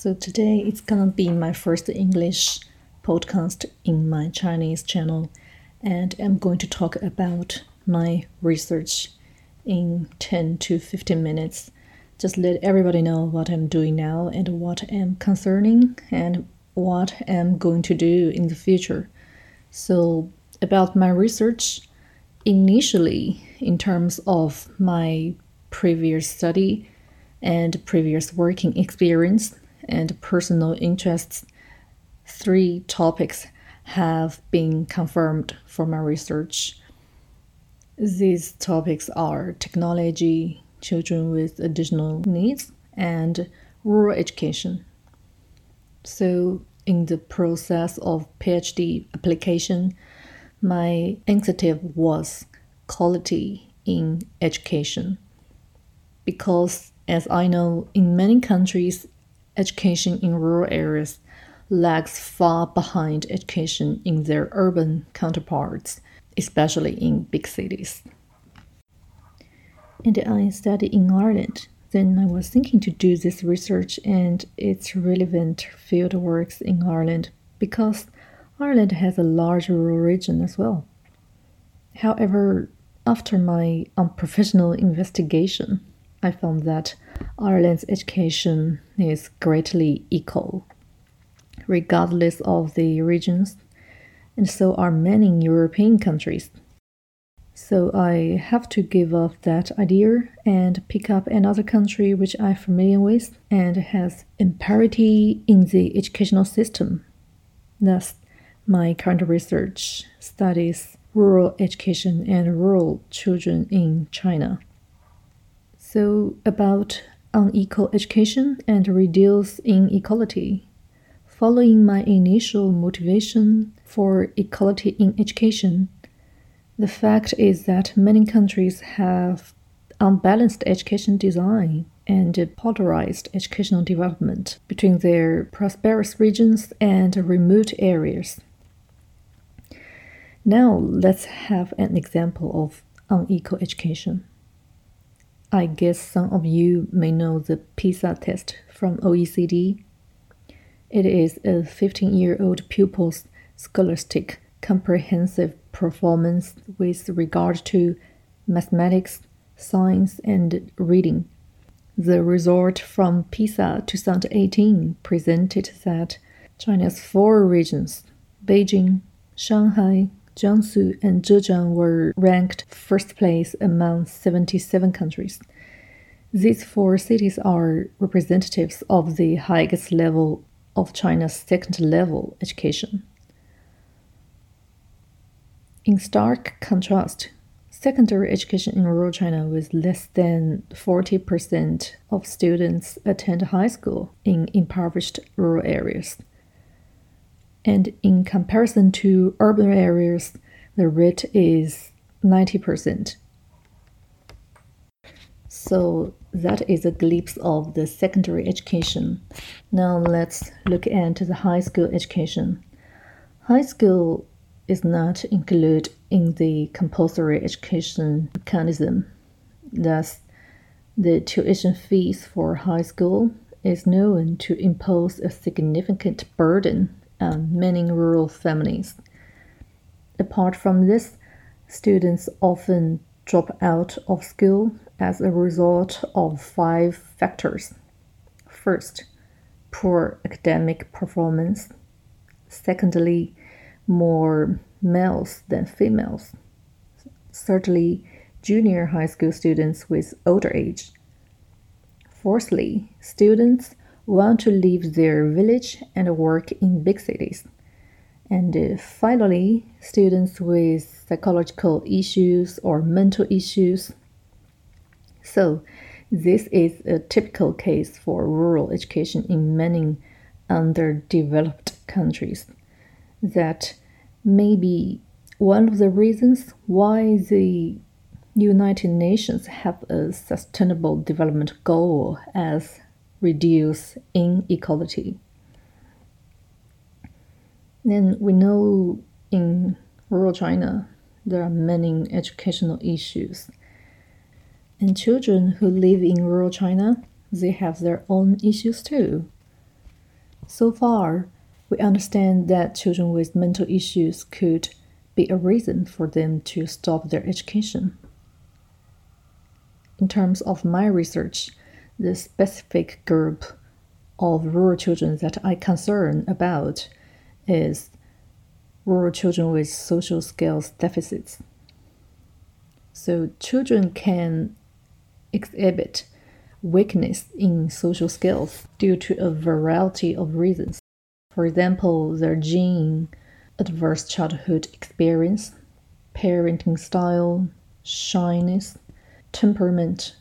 So today it's gonna be my first English podcast in my Chinese channel, and I'm going to talk about my research in 10 to 15 minutes. Just let everybody know what I'm doing now and what I'm concerning and what I'm going to do in the future. So, about my research, initially, in terms of my previous study and previous working experience and personal interests, three topics have been confirmed for my research. These topics are technology, children with additional needs, and rural education. So, in the process of PhD application, my initiative was quality in education. Because, as I know, in many countries, education in rural areas lags far behind education in their urban counterparts, especially in big cities. And I studied in Ireland. Then I was thinking to do this research and its relevant field works in Ireland because Ireland has a large rural region as well. However, after my unprofessional investigation, I found that Ireland's education is greatly equal, regardless of the regions, and so are many European countries. So I have to give up that idea and pick up another country which I'm familiar with and has imparity in the educational system. Thus, my current research studies rural education and rural children in China. So, about unequal education and reduce inequality. Following my initial motivation for equality in education, the fact is that many countries have unbalanced education design and polarized educational development between their prosperous regions and remote areas. Now, let's have an example of unequal education. I guess some of you may know the PISA test from OECD. It is a 15 year old pupil's scholastic comprehensive performance with regard to mathematics, science, and reading. The result from PISA 2018 presented that China's four regions, Beijing, Shanghai, Jiangsu, and Zhejiang, were ranked first place among 77 countries. These four cities are representatives of the highest level of China's second level education. In stark contrast, secondary education in rural China with less than 40% of students attend high school in impoverished rural areas. And in comparison to urban areas, the rate is 90%. So that is a glimpse of the secondary education. Now let's look at the high school education. High school is not included in the compulsory education mechanism. Thus, the tuition fees for high school is known to impose a significant burden on many rural families. Apart from this, students often drop out of school as a result of five factors. First, poor academic performance. Secondly, more males than females. Thirdly, junior high school students with older age. Fourthly, students want to leave their village and work in big cities. And uh, finally, students with psychological issues or mental issues. So, this is a typical case for rural education in many underdeveloped countries that may be one of the reasons why the United Nations have a sustainable development goal as reduce inequality. Then we know in rural China there are many educational issues. And children who live in rural China, they have their own issues too. So far, we understand that children with mental issues could be a reason for them to stop their education. In terms of my research, the specific group of rural children that I concern about is rural children with social skills deficits. So children can exhibit weakness in social skills due to a variety of reasons. For example, their gene, adverse childhood experience, parenting style, shyness, temperament,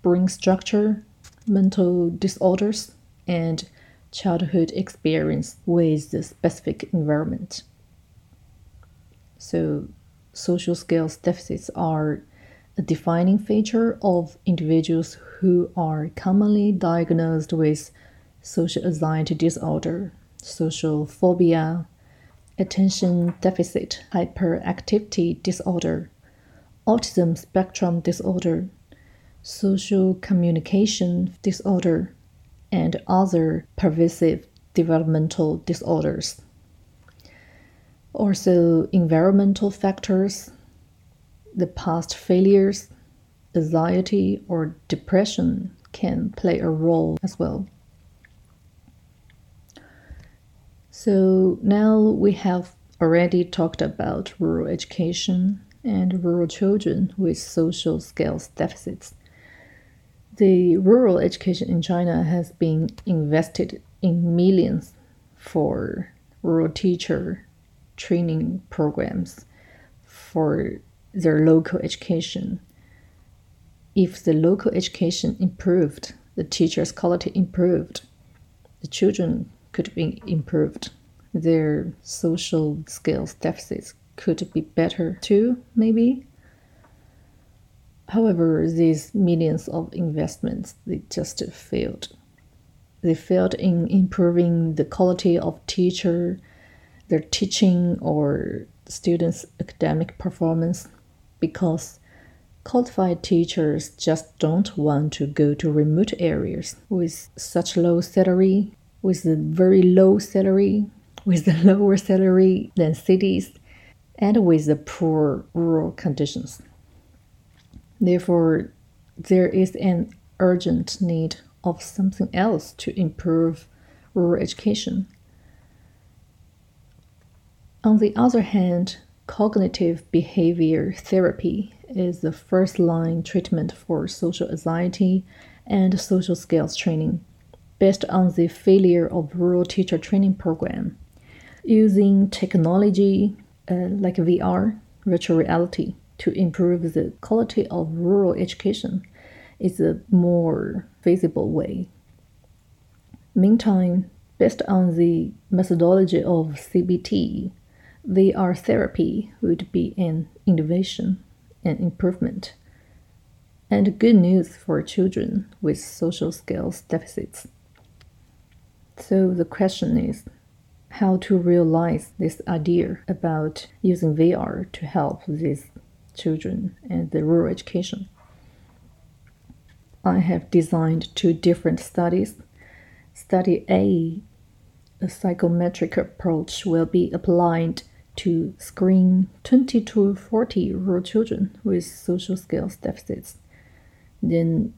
brain structure, mental disorders, and childhood experience with the specific environment. So, social skills deficits are a defining feature of individuals who are commonly diagnosed with social anxiety disorder, social phobia, attention deficit hyperactivity disorder, autism spectrum disorder, social communication disorder, and other pervasive developmental disorders. Also, environmental factors, the past failures, anxiety, or depression can play a role as well. So, now we have already talked about rural education and rural children with social skills deficits. The rural education in China has been invested in millions for rural teacher training programs for their local education. If the local education improved, the teacher's quality improved, the children could be improved, their social skills deficits could be better too, maybe. However, these millions of investments they just failed. They failed in improving the quality of teacher, their teaching or students' academic performance because qualified teachers just don't want to go to remote areas with such low salary, with a very low salary, with a lower salary than cities, and with the poor rural conditions. Therefore, there is an urgent need of something else to improve rural education. On the other hand, cognitive behavior therapy is the first line treatment for social anxiety and social skills training based on the failure of rural teacher training program using technology uh, like VR, virtual reality, to improve the quality of rural education is a more feasible way. Meantime, based on the methodology of CBT, VR therapy would be an innovation and improvement, and good news for children with social skills deficits. So the question is how to realize this idea about using VR to help these children and the rural education. I have designed two different studies. Study A, a psychometric approach, will be applied to screen 20 to 40 rural children with social skills deficits. Then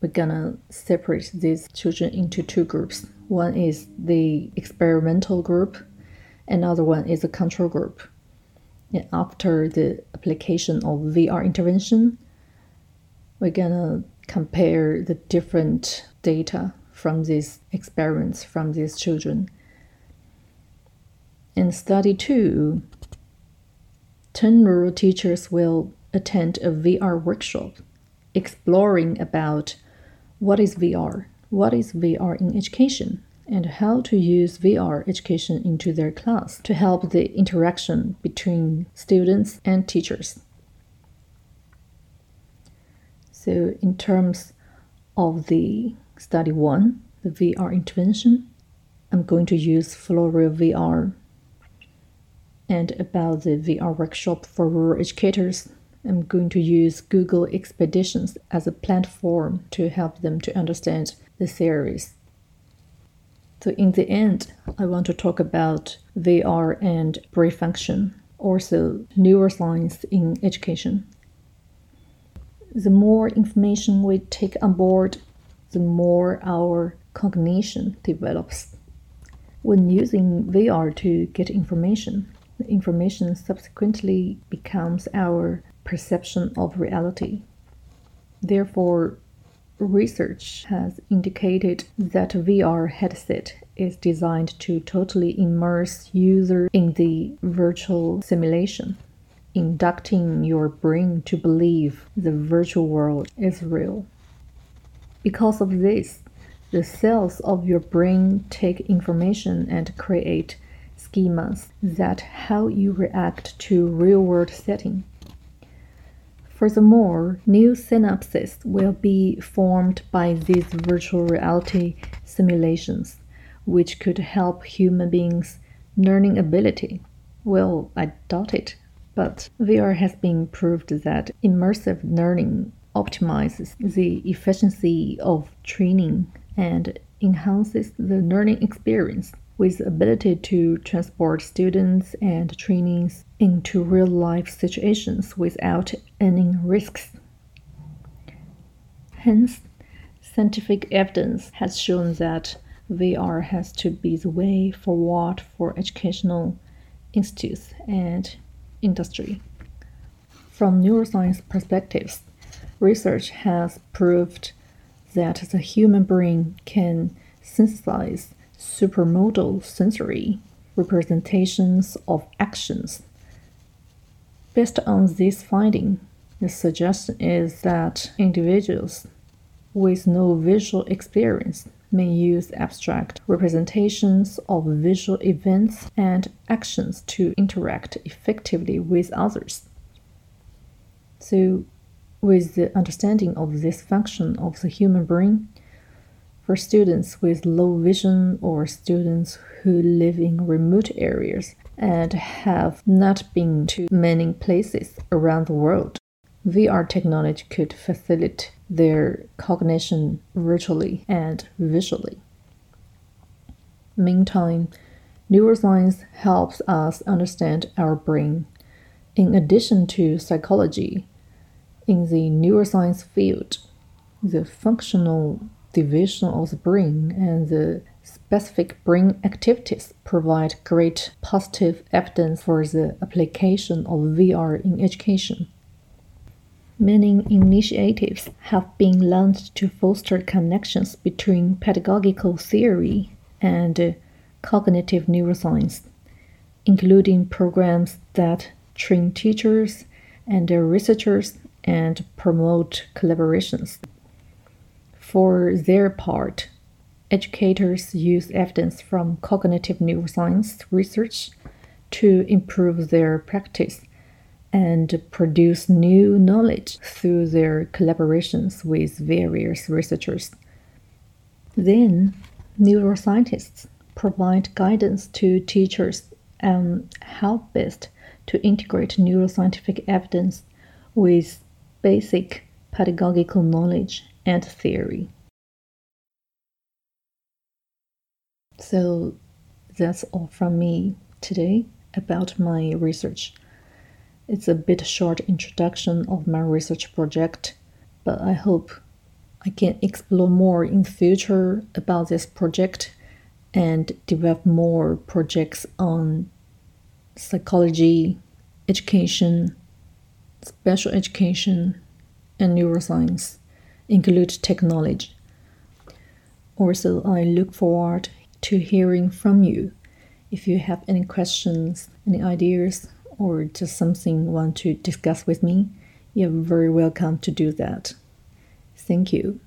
we're gonna separate these children into two groups. One is the experimental group, another one is a control group. After the application of VR intervention, we're gonna compare the different data from these experiments from these children. In study two, 10 rural teachers will attend a VR workshop exploring about what is VR, what is VR in education, and how to use VR education into their class to help the interaction between students and teachers. So, in terms of the study one, the VR intervention, I'm going to use Floreo VR. And about the VR workshop for rural educators, I'm going to use Google Expeditions as a platform to help them to understand the theories So, in the end, I want to talk about VR and brain function, also neuroscience in education. The more information we take on board, the more our cognition develops. When using VR to get information, the information subsequently becomes our perception of reality. Therefore, research has indicated that VR headset is designed to totally immerse user in the virtual simulation, inducting your brain to believe the virtual world is real. Because of this, the cells of your brain take information and create schemas that how you react to real-world setting. Furthermore, new synapses will be formed by these virtual reality simulations, which could help human beings' learning ability. Well, I doubt it, but VR has been proved that immersive learning optimizes the efficiency of training and enhances the learning experience with ability to transport students and trainees into real life situations without any risks. Hence, scientific evidence has shown that VR has to be the way forward for educational institutes and industry. From neuroscience perspectives, research has proved that the human brain can synthesize supramodal sensory representations of actions. Based on this finding, the suggestion is that individuals with no visual experience may use abstract representations of visual events and actions to interact effectively with others. So, with the understanding of this function of the human brain, for students with low vision or students who live in remote areas and have not been to many places around the world, VR technology could facilitate their cognition virtually and visually. Meantime, neuroscience helps us understand our brain. In addition to psychology, in the neuroscience field, the functional division of the brain and the specific brain activities provide great positive evidence for the application of VR in education. Many initiatives have been launched to foster connections between pedagogical theory and cognitive neuroscience, including programs that train teachers and researchers and promote collaborations. For their part, educators use evidence from cognitive neuroscience research to improve their practice and produce new knowledge through their collaborations with various researchers. Then, neuroscientists provide guidance to teachers on how best to integrate neuroscientific evidence with basic pedagogical knowledge and theory. So that's all from me today about my research. It's a bit short introduction of my research project, but I hope I can explore more in future about this project and develop more projects on psychology, education, special education, and neuroscience include technology. Also, I look forward to hearing from you. If you have any questions, any ideas, or just something you want to discuss with me, you're very welcome to do that. Thank you.